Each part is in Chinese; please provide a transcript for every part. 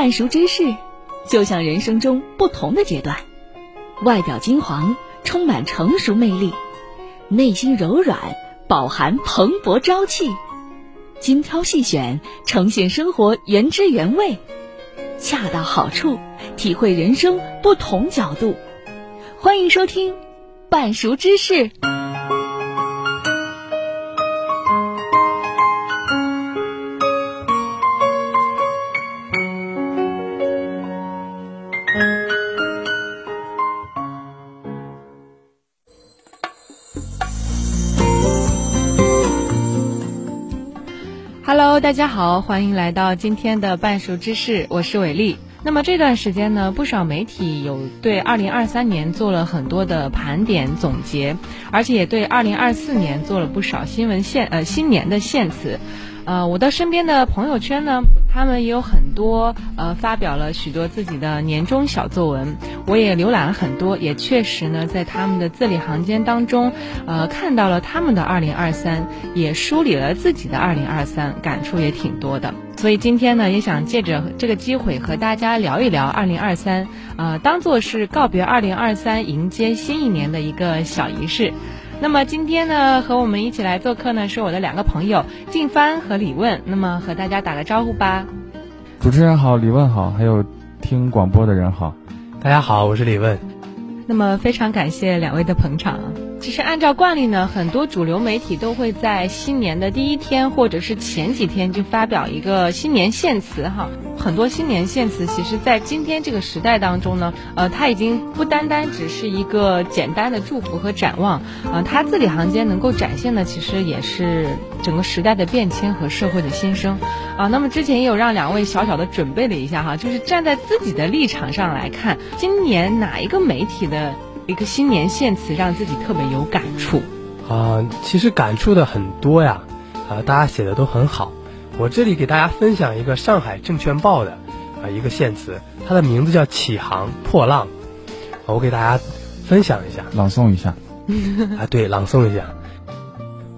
半熟芝士，就像人生中不同的阶段，外表金黄，充满成熟魅力，内心柔软，饱含蓬勃朝气，精挑细选，呈现生活原汁原味，恰到好处，体会人生不同角度。欢迎收听《半熟芝士》。大家好，欢迎来到今天的半熟知识，我是伟丽。那么这段时间呢，不少媒体有对2023年做了很多的盘点总结，而且也对2024年做了不少新闻献呃新年的献词。呃，我的身边的朋友圈呢，他们也有很多呃发表了许多自己的年终小作文，我也浏览了很多，也确实呢在他们的字里行间当中，呃看到了他们的2023，也梳理了自己的2023，感触也挺多的。所以今天呢，也想借着这个机会和大家聊一聊二零二三呃，当做是告别二零二三迎接新一年的一个小仪式。那么今天呢，和我们一起来做客呢，是我的两个朋友静帆和李问。那么和大家打个招呼吧。主持人好，李问好，还有听广播的人好，大家好，我是李问。那么非常感谢两位的捧场。其实按照惯例呢，很多主流媒体都会在新年的第一天或者是前几天就发表一个新年献词哈。很多新年献词，其实在今天这个时代当中呢，呃，它已经不单单只是一个简单的祝福和展望，呃，它字里行间能够展现的，其实也是整个时代的变迁和社会的新生。啊，那么之前也有让两位小小的准备了一下哈，就是站在自己的立场上来看，今年哪一个媒体的。一个新年献词让自己特别有感触啊、呃，其实感触的很多呀，啊、呃，大家写的都很好。我这里给大家分享一个上海证券报的啊、呃、一个献词，它的名字叫《启航破浪》，我给大家分享一下，朗诵一下。啊，对，朗诵一下。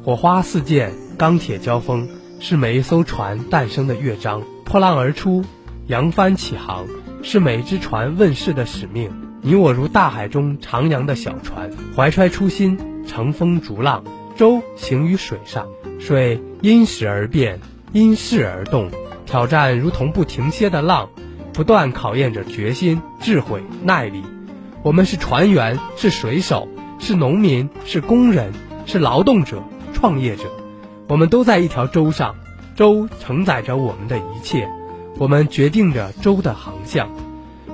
火花四溅，钢铁交锋，是每一艘船诞生的乐章；破浪而出，扬帆起航，是每一只船问世的使命。你我如大海中徜徉的小船，怀揣初心，乘风逐浪，舟行于水上，水因时而变，因势而动，挑战如同不停歇的浪，不断考验着决心、智慧、耐力。我们是船员，是水手，是农民，是工人，是劳动者、创业者，我们都在一条舟上，舟承载着我们的一切，我们决定着舟的航向。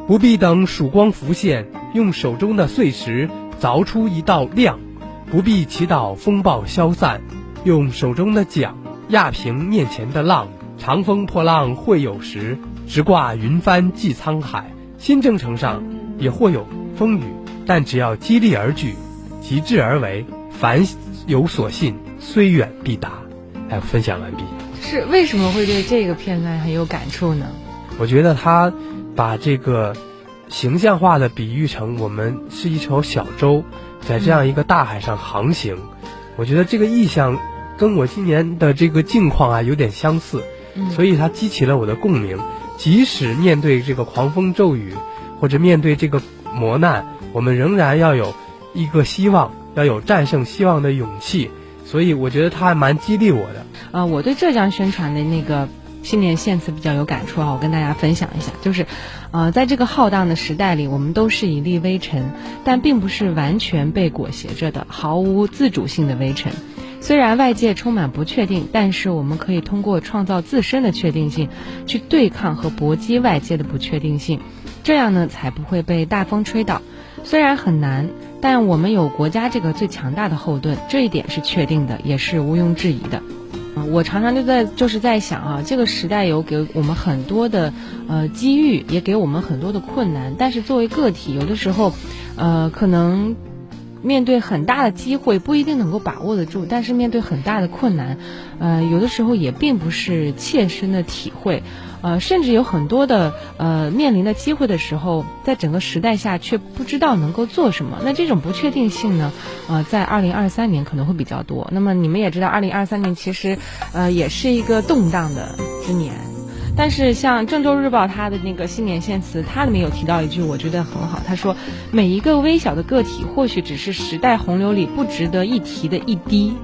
不必等曙光浮现，用手中的碎石凿出一道亮；不必祈祷风暴消散，用手中的桨压平面前的浪。长风破浪会有时，直挂云帆济沧海。新征程上也或有风雨，但只要激励而举，极致而为，凡有所信，虽远必达。哎，分享完毕。是为什么会对这个片段很有感触呢？我觉得他。把这个形象化的比喻成我们是一艘小舟，在这样一个大海上航行，嗯、我觉得这个意象跟我今年的这个境况啊有点相似，嗯、所以它激起了我的共鸣。即使面对这个狂风骤雨，或者面对这个磨难，我们仍然要有一个希望，要有战胜希望的勇气。所以我觉得它还蛮激励我的。啊、呃，我对浙江宣传的那个。新年献词比较有感触啊，我跟大家分享一下，就是，呃，在这个浩荡的时代里，我们都是一粒微尘，但并不是完全被裹挟着的，毫无自主性的微尘。虽然外界充满不确定，但是我们可以通过创造自身的确定性，去对抗和搏击外界的不确定性，这样呢，才不会被大风吹倒。虽然很难，但我们有国家这个最强大的后盾，这一点是确定的，也是毋庸置疑的。我常常就在就是在想啊，这个时代有给我们很多的呃机遇，也给我们很多的困难。但是作为个体，有的时候，呃，可能面对很大的机会不一定能够把握得住，但是面对很大的困难，呃，有的时候也并不是切身的体会。呃，甚至有很多的呃面临的机会的时候，在整个时代下却不知道能够做什么。那这种不确定性呢，呃，在二零二三年可能会比较多。那么你们也知道，二零二三年其实呃也是一个动荡的之年。但是像《郑州日报》它的那个新年献词，它里面有提到一句，我觉得很好。他说：“每一个微小的个体，或许只是时代洪流里不值得一提的一滴，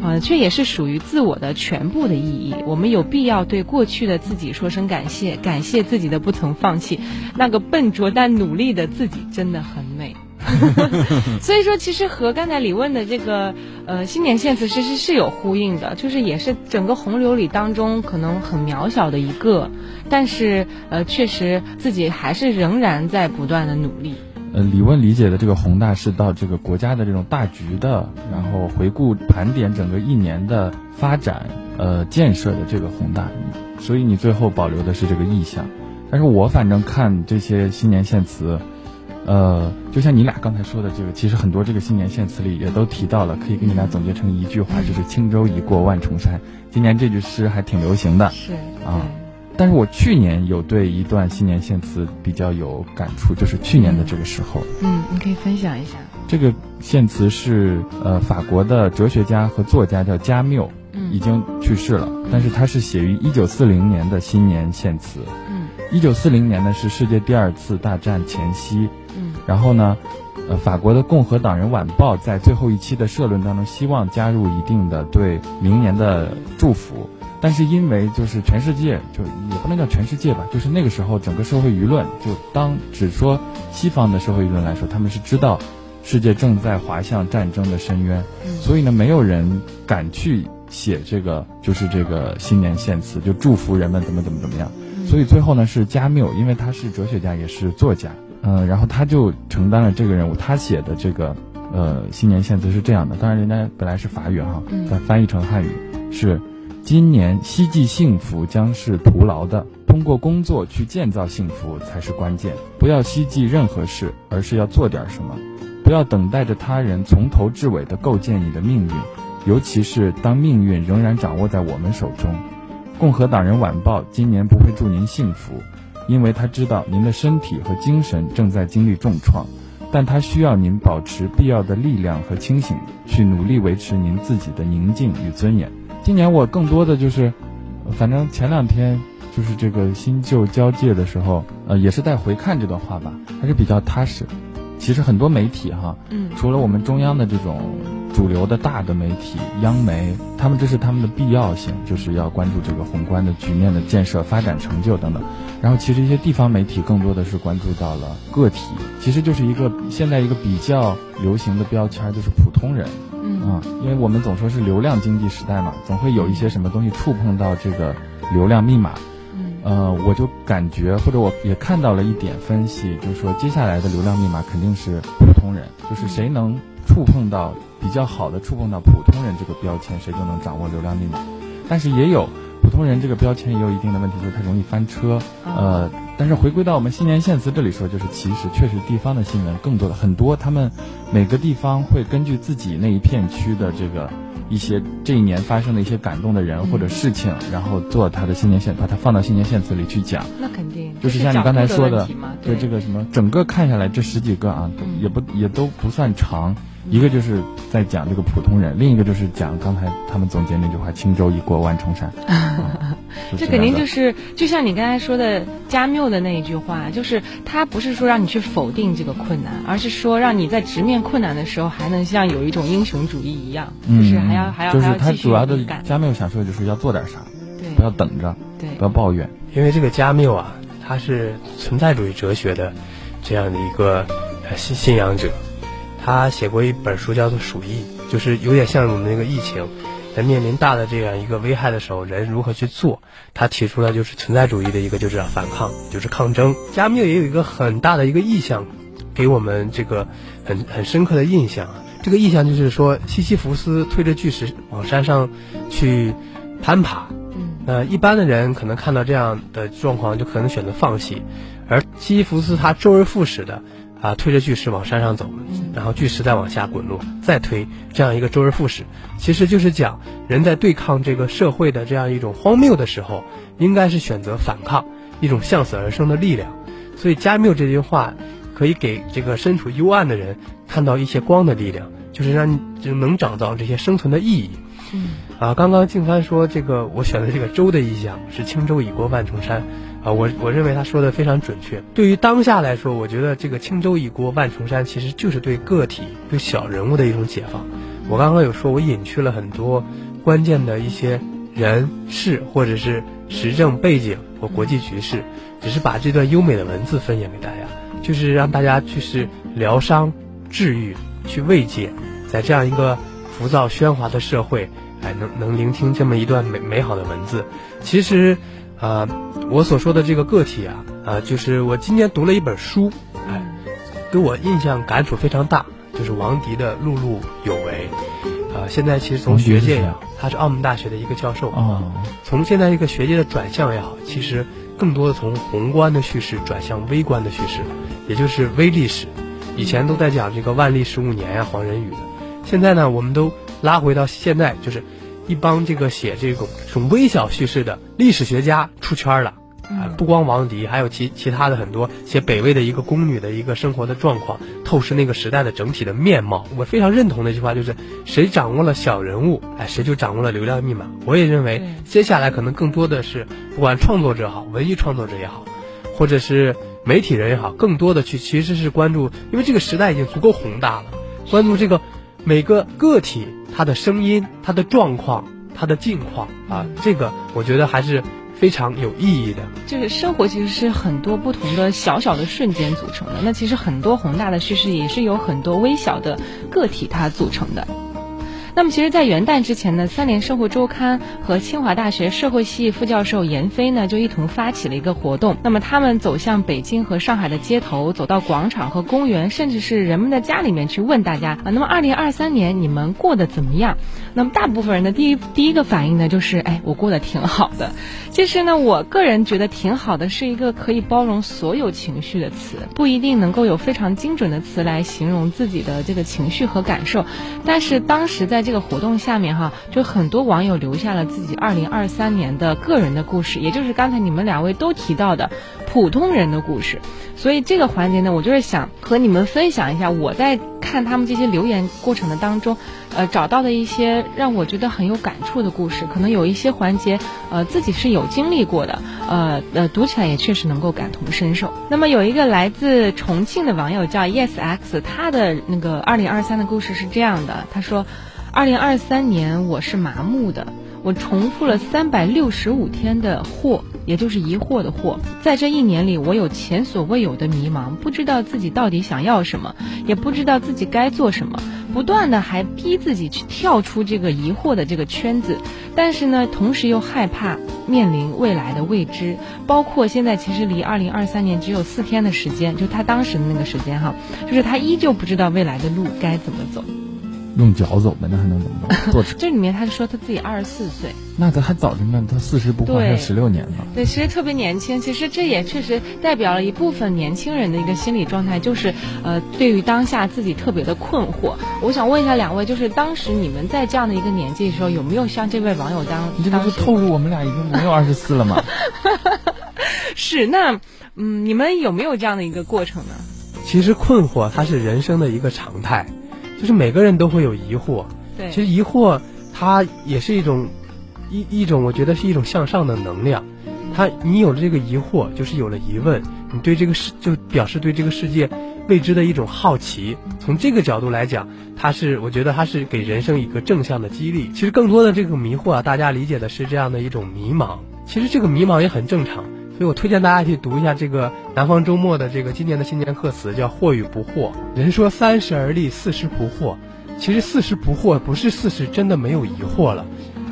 啊、呃，却也是属于自我的全部的意义。我们有必要对过去的自己说声感谢，感谢自己的不曾放弃。那个笨拙但努力的自己，真的很美。” 所以说，其实和刚才李问的这个呃新年献词，其实是有呼应的，就是也是整个洪流里当中可能很渺小的一个，但是呃确实自己还是仍然在不断的努力。呃，李问理解的这个宏大是到这个国家的这种大局的，然后回顾盘点整个一年的发展，呃建设的这个宏大，所以你最后保留的是这个意象。但是我反正看这些新年献词。呃，就像你俩刚才说的这个，其实很多这个新年献词里也都提到了，可以给你俩总结成一句话，就是“轻舟已过万重山”。今年这句诗还挺流行的，是啊。但是我去年有对一段新年献词比较有感触，就是去年的这个时候。嗯，你可以分享一下。这个献词是呃法国的哲学家和作家叫加缪，已经去世了，但是他是写于一九四零年的新年献词。嗯，一九四零年呢是世界第二次大战前夕。然后呢，呃，法国的《共和党人晚报》在最后一期的社论当中，希望加入一定的对明年的祝福，但是因为就是全世界，就也不能叫全世界吧，就是那个时候整个社会舆论，就当只说西方的社会舆论来说，他们是知道世界正在滑向战争的深渊，所以呢，没有人敢去写这个，就是这个新年献词，就祝福人们怎么怎么怎么样，所以最后呢是加缪，因为他是哲学家也是作家。嗯、呃，然后他就承担了这个任务。他写的这个，呃，新年献词是这样的。当然，人家本来是法语哈，但翻译成汉语是：今年希冀幸福将是徒劳的，通过工作去建造幸福才是关键。不要希冀任何事，而是要做点什么。不要等待着他人从头至尾的构建你的命运，尤其是当命运仍然掌握在我们手中。共和党人晚报今年不会祝您幸福。因为他知道您的身体和精神正在经历重创，但他需要您保持必要的力量和清醒，去努力维持您自己的宁静与尊严。今年我更多的就是，反正前两天就是这个新旧交界的时候，呃，也是在回看这段话吧，还是比较踏实。其实很多媒体哈，嗯，除了我们中央的这种主流的大的媒体，央媒，他们这是他们的必要性，就是要关注这个宏观的局面的建设、发展成就等等。然后其实一些地方媒体更多的是关注到了个体，其实就是一个现在一个比较流行的标签，就是普通人，嗯啊，因为我们总说是流量经济时代嘛，总会有一些什么东西触碰到这个流量密码。呃，我就感觉，或者我也看到了一点分析，就是说接下来的流量密码肯定是普通人，就是谁能触碰到比较好的触碰到普通人这个标签，谁就能掌握流量密码。但是也有普通人这个标签也有一定的问题，就是它容易翻车。呃，但是回归到我们新年献词这里说，就是其实确实地方的新闻更多的很多，他们每个地方会根据自己那一片区的这个。一些这一年发生的一些感动的人或者事情，嗯、然后做他的新年献，把它放到新年献词里去讲。那肯定就是像你刚才说的，对这个什么，整个看下来这十几个啊，嗯、也不也都不算长。一个就是在讲这个普通人，另一个就是讲刚才他们总结那句话：“轻舟已过万重山。嗯”这肯定就是就像你刚才说的加缪的那一句话，就是他不是说让你去否定这个困难，而是说让你在直面困难的时候，还能像有一种英雄主义一样，嗯、就是还要还要就是他主要的加缪想说的就是要做点啥，对，不要等着，对，不要抱怨，因为这个加缪啊，他是存在主义哲学的这样的一个信信仰者。他写过一本书，叫做《鼠疫》，就是有点像我们那个疫情，在面临大的这样一个危害的时候，人如何去做？他提出了就是存在主义的一个，就是反抗，就是抗争。加缪也有一个很大的一个意象，给我们这个很很深刻的印象。这个意象就是说，西西弗斯推着巨石往山上去攀爬。嗯，那一般的人可能看到这样的状况，就可能选择放弃，而西西弗斯他周而复始的。啊，推着巨石往山上走，然后巨石再往下滚落，再推，这样一个周而复始，其实就是讲人在对抗这个社会的这样一种荒谬的时候，应该是选择反抗，一种向死而生的力量。所以加缪这句话可以给这个身处幽暗的人看到一些光的力量，就是让你就能找到这些生存的意义。嗯。啊，刚刚静帆说这个我选的这个舟的意象是轻舟已过万重山，啊，我我认为他说的非常准确。对于当下来说，我觉得这个轻舟已过万重山其实就是对个体、对小人物的一种解放。我刚刚有说，我隐去了很多关键的一些人事或者是时政背景和国际局势，只是把这段优美的文字分享给大家，就是让大家去是疗伤、治愈、去慰藉，在这样一个浮躁喧哗的社会。哎，能能聆听这么一段美美好的文字，其实，呃，我所说的这个个体啊，啊、呃，就是我今年读了一本书，哎，给我印象感触非常大，就是王迪的《碌碌有为》，啊、呃，现在其实从学界呀，他是澳门大学的一个教授。啊，从现在一个学界的转向也好，其实更多的从宏观的叙事转向微观的叙事，也就是微历史，以前都在讲这个万历十五年呀、啊，黄仁宇的，现在呢，我们都。拉回到现在，就是一帮这个写这种这种微小叙事的历史学家出圈了啊！不光王迪，还有其其他的很多写北魏的一个宫女的一个生活的状况，透视那个时代的整体的面貌。我非常认同的一句话就是：谁掌握了小人物，哎，谁就掌握了流量密码。我也认为，接下来可能更多的是，不管创作者好，文艺创作者也好，或者是媒体人也好，更多的去其实是关注，因为这个时代已经足够宏大了，关注这个每个个体。他的声音，他的状况，他的境况啊，这个我觉得还是非常有意义的。就是生活其实是很多不同的小小的瞬间组成的，那其实很多宏大的叙事也是由很多微小的个体它组成的。那么，其实，在元旦之前呢，三联生活周刊和清华大学社会系副教授闫飞呢，就一同发起了一个活动。那么，他们走向北京和上海的街头，走到广场和公园，甚至是人们的家里面去问大家啊，那么，二零二三年你们过得怎么样？那么，大部分人的第一第一个反应呢，就是，哎，我过得挺好的。其实呢，我个人觉得挺好的，是一个可以包容所有情绪的词，不一定能够有非常精准的词来形容自己的这个情绪和感受。但是当时在这个活动下面哈，就很多网友留下了自己二零二三年的个人的故事，也就是刚才你们两位都提到的普通人的故事。所以这个环节呢，我就是想和你们分享一下我在看他们这些留言过程的当中，呃，找到的一些让我觉得很有感触的故事。可能有一些环节，呃，自己是有经历过的，呃呃，读起来也确实能够感同身受。那么有一个来自重庆的网友叫 YesX，他的那个二零二三的故事是这样的，他说。二零二三年我是麻木的，我重复了三百六十五天的惑，也就是疑惑的惑。在这一年里，我有前所未有的迷茫，不知道自己到底想要什么，也不知道自己该做什么，不断的还逼自己去跳出这个疑惑的这个圈子，但是呢，同时又害怕面临未来的未知。包括现在，其实离二零二三年只有四天的时间，就他当时的那个时间哈，就是他依旧不知道未来的路该怎么走。用脚走呗，那还能怎么着？坐车。这里面他说他自己二十四岁，那他还早着呢，他四十不惑还有十六年呢。对，其实特别年轻。其实这也确实代表了一部分年轻人的一个心理状态，就是呃，对于当下自己特别的困惑。我想问一下两位，就是当时你们在这样的一个年纪的时候，有没有像这位网友当？你这不是透露我们俩已经没有二十四了吗？是，那嗯，你们有没有这样的一个过程呢？其实困惑它是人生的一个常态。就是每个人都会有疑惑，对，其实疑惑它也是一种一一种，我觉得是一种向上的能量。它你有了这个疑惑，就是有了疑问，你对这个世就表示对这个世界未知的一种好奇。从这个角度来讲，它是我觉得它是给人生一个正向的激励。其实更多的这个迷惑啊，大家理解的是这样的一种迷茫。其实这个迷茫也很正常。所以我推荐大家去读一下这个南方周末的这个今年的新年贺词，叫“惑与不惑”。人说三十而立，四十不惑。其实四十不惑不是四十真的没有疑惑了，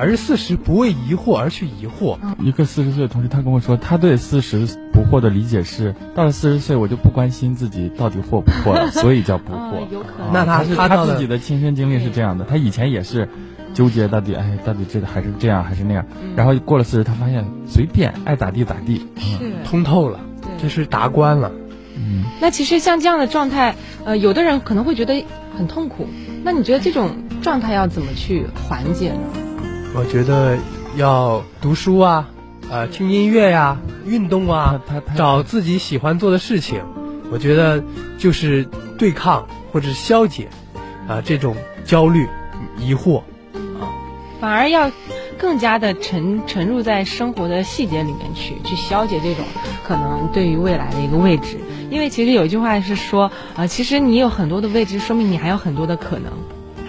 而是四十不为疑惑而去疑惑。一个四十岁的同事，他跟我说，他对四十不惑的理解是，到了四十岁我就不关心自己到底惑不惑了，所以叫不惑。有可能。那他是他自己的亲身经历是这样的，他以前也是。纠结到底，哎，到底这个还是这样还是那样？嗯、然后过了四十，他发现随便爱咋地咋地，是通透了，这是达观了。嗯，那其实像这样的状态，呃，有的人可能会觉得很痛苦。那你觉得这种状态要怎么去缓解呢？我觉得要读书啊，呃，听音乐呀、啊，运动啊，他他找自己喜欢做的事情。我觉得就是对抗或者是消解啊、呃、这种焦虑、疑惑啊。反而要更加的沉沉入在生活的细节里面去，去消解这种可能对于未来的一个未知。因为其实有一句话是说，呃，其实你有很多的未知，说明你还有很多的可能。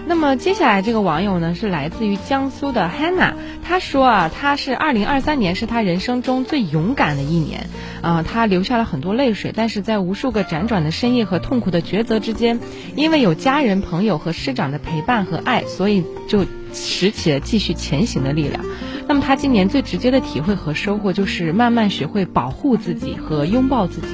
那么接下来这个网友呢，是来自于江苏的 Hanna，他说啊，他是二零二三年是他人生中最勇敢的一年，啊、呃，他流下了很多泪水，但是在无数个辗转的深夜和痛苦的抉择之间，因为有家人、朋友和师长的陪伴和爱，所以就拾起了继续前行的力量。那么他今年最直接的体会和收获，就是慢慢学会保护自己和拥抱自己，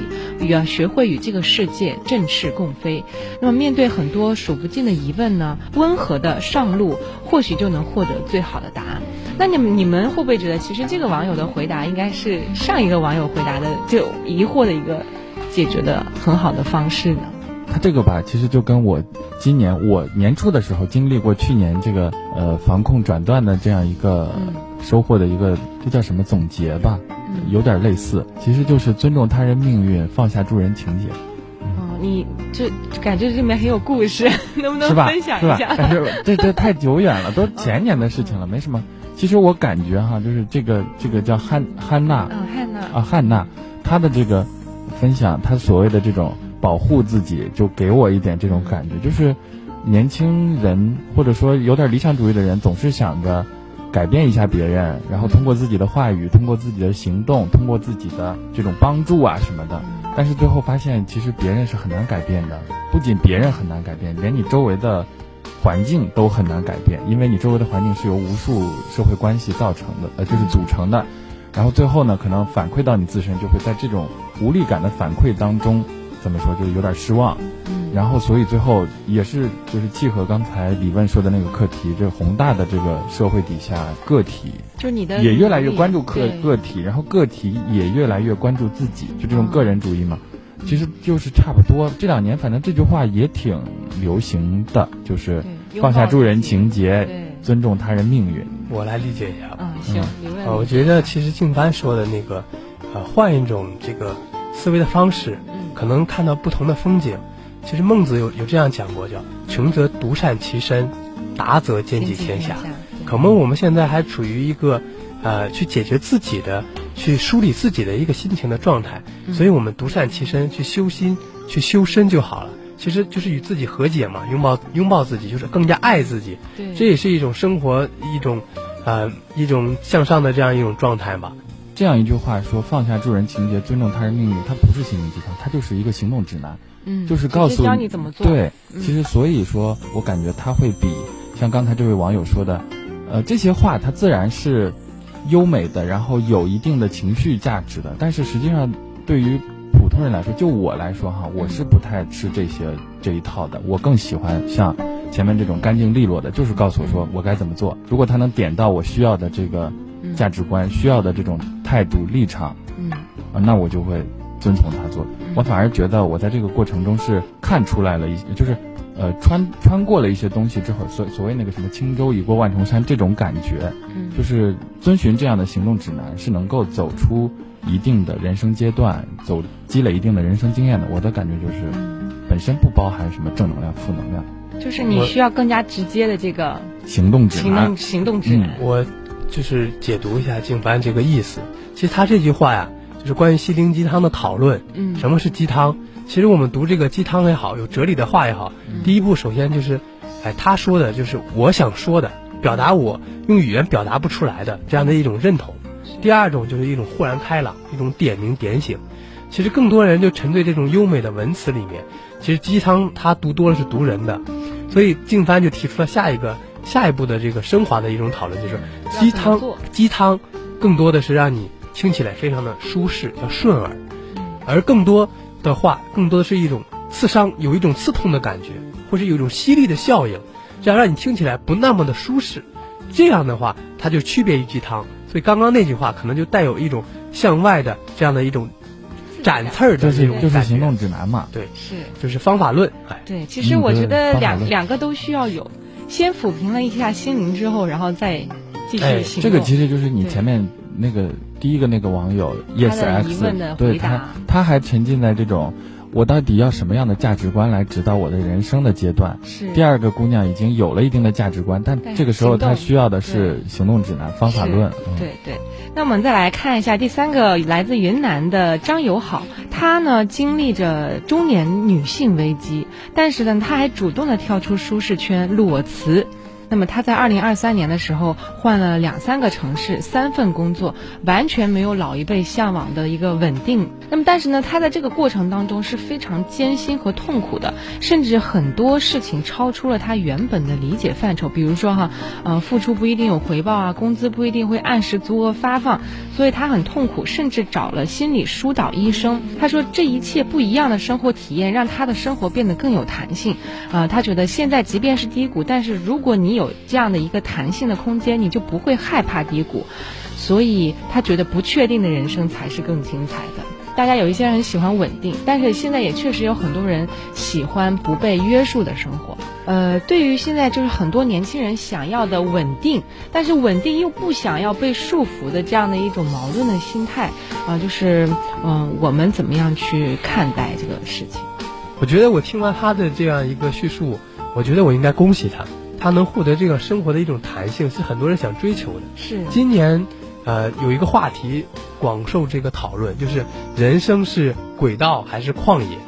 与啊学会与这个世界正视共飞。那么面对很多数不尽的疑问呢，温和的上路，或许就能获得最好的答案。那你们你们会不会觉得，其实这个网友的回答应该是上一个网友回答的就疑惑的一个解决的很好的方式呢？他这个吧，其实就跟我今年我年初的时候经历过去年这个呃防控转段的这样一个。嗯收获的一个，这叫什么总结吧，有点类似，其实就是尊重他人命运，放下助人情节。哦，你这感觉这里面很有故事，能不能分享一下？是吧？但是这这太久远了，都前年的事情了，没什么。其实我感觉哈，就是这个这个叫汉汉娜，嗯，汉娜啊，汉娜，她的这个分享，她所谓的这种保护自己，就给我一点这种感觉，就是年轻人或者说有点理想主义的人，总是想着。改变一下别人，然后通过自己的话语，通过自己的行动，通过自己的这种帮助啊什么的，但是最后发现，其实别人是很难改变的。不仅别人很难改变，连你周围的环境都很难改变，因为你周围的环境是由无数社会关系造成的，呃，就是组成的。然后最后呢，可能反馈到你自身，就会在这种无力感的反馈当中，怎么说，就有点失望。然后，所以最后也是就是契合刚才李问说的那个课题，这宏大的这个社会底下，个体就你的也越来越关注个个体，然后个体也越来越关注自己，就这种个人主义嘛，其实就是差不多。这两年反正这句话也挺流行的，就是放下助人情节，尊重他人命运。我来理解一下。嗯，行，李问。呃，我觉得其实静帆说的那个，呃，换一种这个思维的方式，可能看到不同的风景。其实孟子有有这样讲过，叫“穷则独善其身，达则兼济天下”。可能我们现在还处于一个，呃，去解决自己的、去梳理自己的一个心情的状态，所以我们独善其身，去修心、去修身就好了。其实就是与自己和解嘛，拥抱拥抱自己，就是更加爱自己。对，这也是一种生活，一种，呃，一种向上的这样一种状态吧。这样一句话说：“放下助人情节，尊重他人命运。”它不是心灵鸡汤，它就是一个行动指南。嗯，就是告诉教你怎么做。对，其实所以说，我感觉他会比像刚才这位网友说的，呃，这些话它自然是优美的，然后有一定的情绪价值的。但是实际上，对于普通人来说，就我来说哈，我是不太吃这些这一套的。我更喜欢像前面这种干净利落的，就是告诉我说我该怎么做。如果他能点到我需要的这个价值观，需要的这种态度立场，嗯，啊，那我就会。遵从他做，我反而觉得我在这个过程中是看出来了一些，就是，呃，穿穿过了一些东西之后，所所谓那个什么轻舟已过万重山这种感觉，就是遵循这样的行动指南是能够走出一定的人生阶段，走积累一定的人生经验的。我的感觉就是，本身不包含什么正能量、负能量，就是你需要更加直接的这个行动指南。行动行动指南，嗯，我就是解读一下静帆这个意思。其实他这句话呀。就是关于心灵鸡汤的讨论，嗯，什么是鸡汤？其实我们读这个鸡汤也好，有哲理的话也好，嗯、第一步首先就是，哎，他说的就是我想说的，表达我用语言表达不出来的这样的一种认同。第二种就是一种豁然开朗，一种点名点醒。其实更多人就沉醉这种优美的文词里面，其实鸡汤它读多了是毒人的。所以静帆就提出了下一个下一步的这个升华的一种讨论，就是鸡汤鸡汤更多的是让你。听起来非常的舒适，叫顺耳，而更多的话，更多的是一种刺伤，有一种刺痛的感觉，或是有一种犀利的效应，这样让你听起来不那么的舒适。这样的话，它就区别于鸡汤。所以刚刚那句话可能就带有一种向外的这样的一种展刺儿的这种感觉，就是行动指南嘛。对，是就是方法论。哎，对，其实我觉得两两个都需要有，先抚平了一下心灵之后，然后再继续行动。这个其实就是你前面。那个第一个那个网友 yes x 对他他还沉浸在这种我到底要什么样的价值观来指导我的人生的阶段？是。第二个姑娘已经有了一定的价值观，但这个时候她需要的是行动指南、方法论。嗯、对对。那我们再来看一下第三个，来自云南的张友好，她呢经历着中年女性危机，但是呢，她还主动的跳出舒适圈，入我词。那么他在二零二三年的时候换了两三个城市，三份工作，完全没有老一辈向往的一个稳定。那么但是呢，他在这个过程当中是非常艰辛和痛苦的，甚至很多事情超出了他原本的理解范畴。比如说哈，呃，付出不一定有回报啊，工资不一定会按时足额发放，所以他很痛苦，甚至找了心理疏导医生。他说这一切不一样的生活体验让他的生活变得更有弹性。啊、呃，他觉得现在即便是低谷，但是如果你有有这样的一个弹性的空间，你就不会害怕低谷，所以他觉得不确定的人生才是更精彩的。大家有一些人喜欢稳定，但是现在也确实有很多人喜欢不被约束的生活。呃，对于现在就是很多年轻人想要的稳定，但是稳定又不想要被束缚的这样的一种矛盾的心态啊、就是嗯、我们怎么样去看待这个事情？我觉得我听完他的这样一个叙述，我觉得我应该恭喜他。他能获得这个生活的一种弹性，是很多人想追求的。是今年，呃，有一个话题广受这个讨论，就是人生是轨道还是旷野？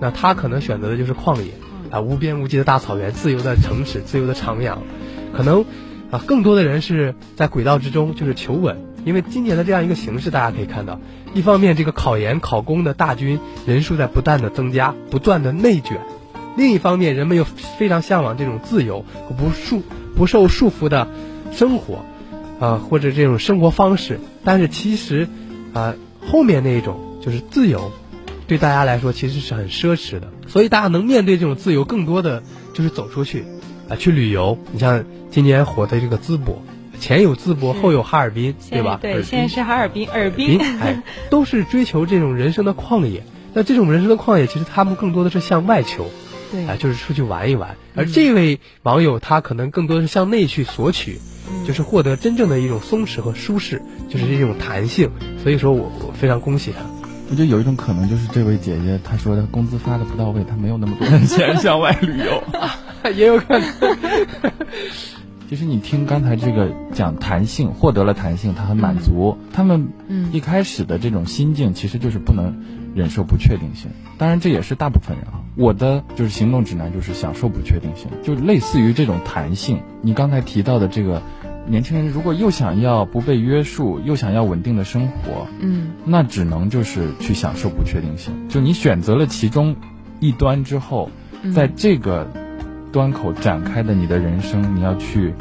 那他可能选择的就是旷野，啊，无边无际的大草原，自由的城市，自由的徜徉。可能，啊，更多的人是在轨道之中，就是求稳。因为今年的这样一个形势，大家可以看到，一方面这个考研考公的大军人数在不断的增加，不断的内卷。另一方面，人们又非常向往这种自由和不束、不受束缚的生活，啊、呃，或者这种生活方式。但是其实，啊、呃，后面那一种就是自由，对大家来说其实是很奢侈的。所以大家能面对这种自由，更多的就是走出去，啊、呃，去旅游。你像今年火的这个淄博，前有淄博，后有哈尔滨，对吧？对，现在是哈尔滨，尔滨，哎，都是追求这种人生的旷野。那这种人生的旷野，其实他们更多的是向外求。对，啊，就是出去玩一玩，而这位网友他可能更多的是向内去索取，嗯、就是获得真正的一种松弛和舒适，就是这种弹性。所以说我我非常恭喜他。我觉得有一种可能就是这位姐姐她说的工资发的不到位，她没有那么多钱 向外旅游，也有可能。其实你听刚才这个讲弹性，获得了弹性，他很满足。嗯、他们一开始的这种心境其实就是不能忍受不确定性。当然这也是大部分人啊。我的就是行动指南，就是享受不确定性，就类似于这种弹性。你刚才提到的这个年轻人，如果又想要不被约束，又想要稳定的生活，嗯，那只能就是去享受不确定性。就你选择了其中一端之后，在这个端口展开的你的人生，你要去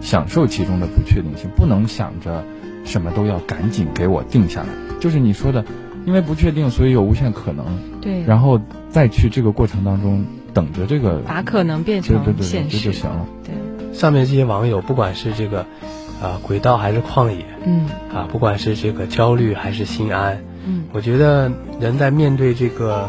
享受其中的不确定性，不能想着什么都要赶紧给我定下来。就是你说的。因为不确定，所以有无限可能。对，然后再去这个过程当中等着这个，把可能变成现实，对对对，这就行了。对，上面这些网友，不管是这个，啊，轨道还是旷野，嗯，啊，不管是这个焦虑还是心安，嗯，我觉得人在面对这个，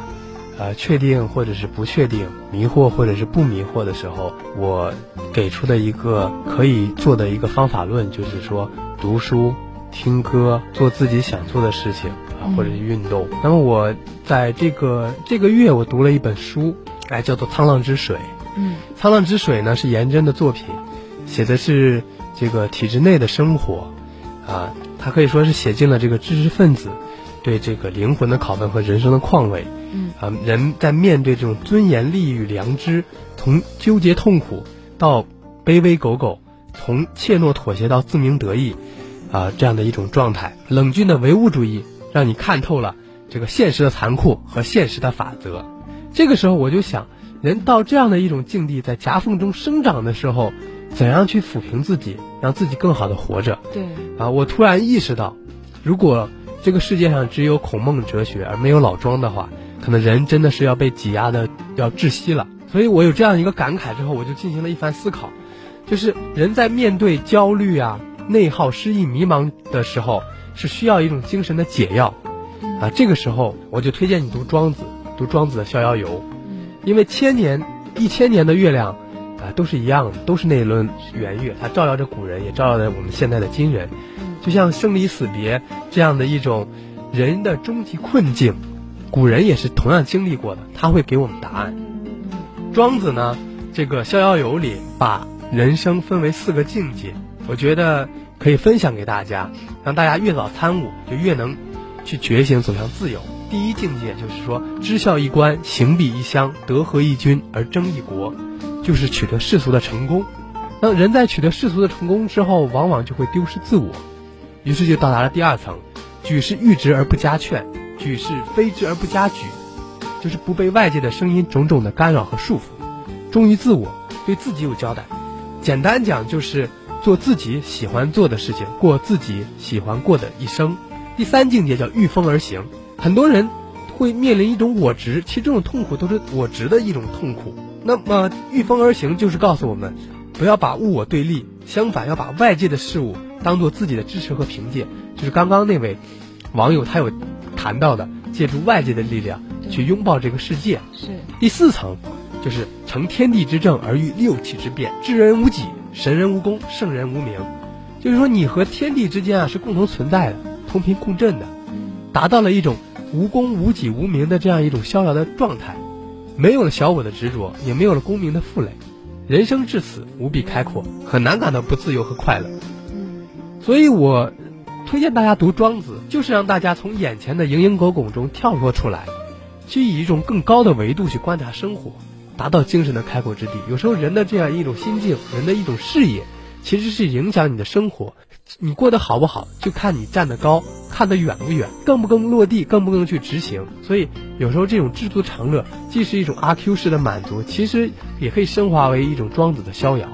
呃，确定或者是不确定，迷惑或者是不迷惑的时候，我给出的一个可以做的一个方法论，就是说读书、听歌、做自己想做的事情。或者是运动。那么我在这个这个月，我读了一本书，哎，叫做《沧浪之水》。嗯，《沧浪之水》呢是颜真的作品，写的是这个体制内的生活，啊，他可以说是写进了这个知识分子对这个灵魂的拷问和人生的况味。嗯，啊，人在面对这种尊严、利益与良知，从纠结痛苦到卑微狗狗，从怯懦妥协到自鸣得意，啊，这样的一种状态，冷峻的唯物主义。让你看透了这个现实的残酷和现实的法则。这个时候，我就想，人到这样的一种境地，在夹缝中生长的时候，怎样去抚平自己，让自己更好的活着？对。啊，我突然意识到，如果这个世界上只有孔孟哲学而没有老庄的话，可能人真的是要被挤压的要窒息了。所以我有这样一个感慨之后，我就进行了一番思考，就是人在面对焦虑啊、内耗、失意、迷茫的时候。是需要一种精神的解药，啊，这个时候我就推荐你读庄子，读庄子的《逍遥游》，因为千年、一千年的月亮，啊，都是一样的，都是那一轮圆月，它照耀着古人，也照耀着我们现在的今人，就像生离死别这样的一种人的终极困境，古人也是同样经历过的，他会给我们答案。庄子呢，这个《逍遥游》里把人生分为四个境界，我觉得可以分享给大家，让大家越早参悟，就越能去觉醒，走向自由。第一境界就是说，知孝一官，行必一乡，德合一君而争一国，就是取得世俗的成功。那人在取得世俗的成功之后，往往就会丢失自我，于是就到达了第二层，举世誉之而不加劝，举世非之而不加沮，就是不被外界的声音种种的干扰和束缚，忠于自我，对自己有交代。简单讲就是做自己喜欢做的事情，过自己喜欢过的一生。第三境界叫御风而行，很多人会面临一种我执，其实这种痛苦都是我执的一种痛苦。那么御风而行就是告诉我们，不要把物我对立，相反要把外界的事物当做自己的支持和凭借。就是刚刚那位网友他有谈到的，借助外界的力量去拥抱这个世界。是第四层。就是成天地之正而御六气之变，知人无己，神人无功，圣人无名。就是说，你和天地之间啊是共同存在的，同频共振的，达到了一种无功无己无名的这样一种逍遥的状态，没有了小我的执着，也没有了功名的负累，人生至此无比开阔，很难感到不自由和快乐。所以我推荐大家读庄子，就是让大家从眼前的蝇营狗苟中跳脱出来，去以一种更高的维度去观察生活。达到精神的开阔之地。有时候人的这样一种心境，人的一种视野，其实是影响你的生活。你过得好不好，就看你站得高，看得远不远，更不更落地，更不更去执行。所以有时候这种知足常乐，既是一种阿 Q 式的满足，其实也可以升华为一种庄子的逍遥，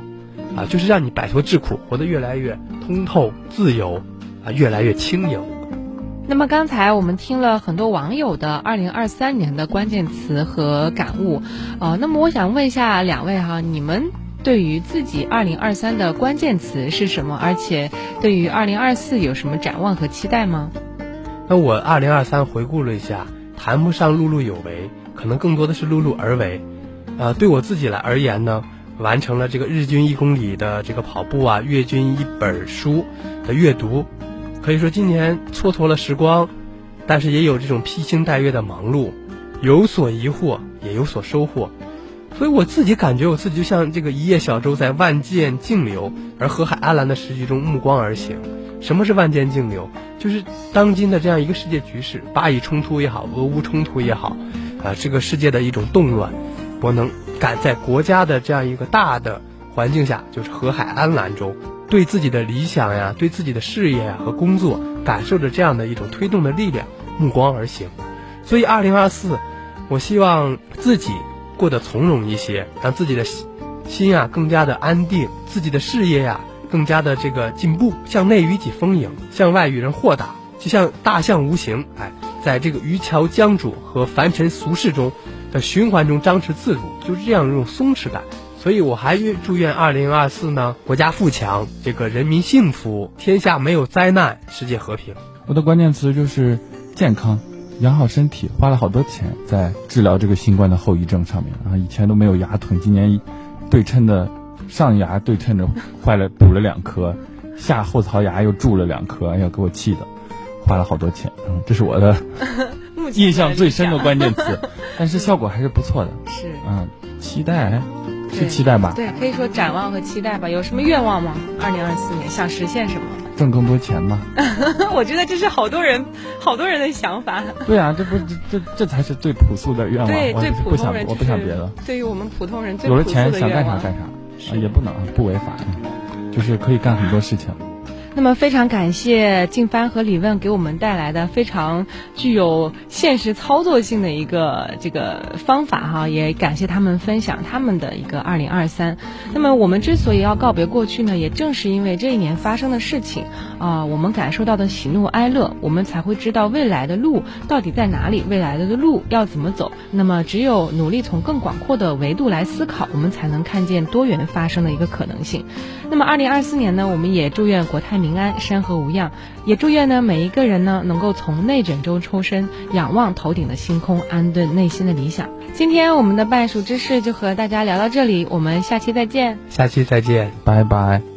啊，就是让你摆脱桎梏，活得越来越通透、自由，啊，越来越轻盈。那么刚才我们听了很多网友的二零二三年的关键词和感悟，呃，那么我想问一下两位哈，你们对于自己二零二三的关键词是什么？而且对于二零二四有什么展望和期待吗？那我二零二三回顾了一下，谈不上碌碌有为，可能更多的是碌碌而为。呃，对我自己来而言呢，完成了这个日均一公里的这个跑步啊，月均一本书的阅读。可以说今年蹉跎了时光，但是也有这种披星戴月的忙碌，有所疑惑，也有所收获。所以我自己感觉我自己就像这个一叶小舟在万箭竞流而河海安澜的时局中目光而行。什么是万箭竞流？就是当今的这样一个世界局势，巴以冲突也好，俄乌冲突也好，啊，这个世界的一种动乱，我能赶在国家的这样一个大的环境下，就是河海安澜中。对自己的理想呀，对自己的事业呀和工作，感受着这样的一种推动的力量，目光而行。所以，二零二四，我希望自己过得从容一些，让自己的心啊更加的安定，自己的事业呀更加的这个进步，向内与己丰盈，向外与人豁达，就像大象无形，哎，在这个鱼桥江渚和凡尘俗世中的循环中张弛自如，就是这样一种松弛感。所以，我还愿祝愿二零二四呢，国家富强，这个人民幸福，天下没有灾难，世界和平。我的关键词就是健康，养好身体，花了好多钱在治疗这个新冠的后遗症上面。啊，以前都没有牙疼，今年对称的上牙对称着坏了，补了两颗，下后槽牙又蛀了两颗，哎呀，给我气的，花了好多钱，嗯，这是我的 印象最深的关键词，但是效果还是不错的，是，嗯，期待。是期待吧？对，可以说展望和期待吧。有什么愿望吗？二零二四年想实现什么？挣更多钱吗？我觉得这是好多人好多人的想法。对啊，这不这这这才是最朴素的愿望。对，最普通人，我不想别的。对于我们普通人，有了钱想干啥干啥，啊，也不能不违法，就是可以干很多事情。那么非常感谢静帆和李问给我们带来的非常具有现实操作性的一个这个方法哈，也感谢他们分享他们的一个二零二三。那么我们之所以要告别过去呢，也正是因为这一年发生的事情啊，我们感受到的喜怒哀乐，我们才会知道未来的路到底在哪里，未来的路要怎么走。那么只有努力从更广阔的维度来思考，我们才能看见多元发生的一个可能性。那么二零二四年呢，我们也祝愿国泰平安，山河无恙，也祝愿呢每一个人呢能够从内卷中抽身，仰望头顶的星空，安顿内心的理想。今天我们的半熟知识就和大家聊到这里，我们下期再见。下期再见，拜拜。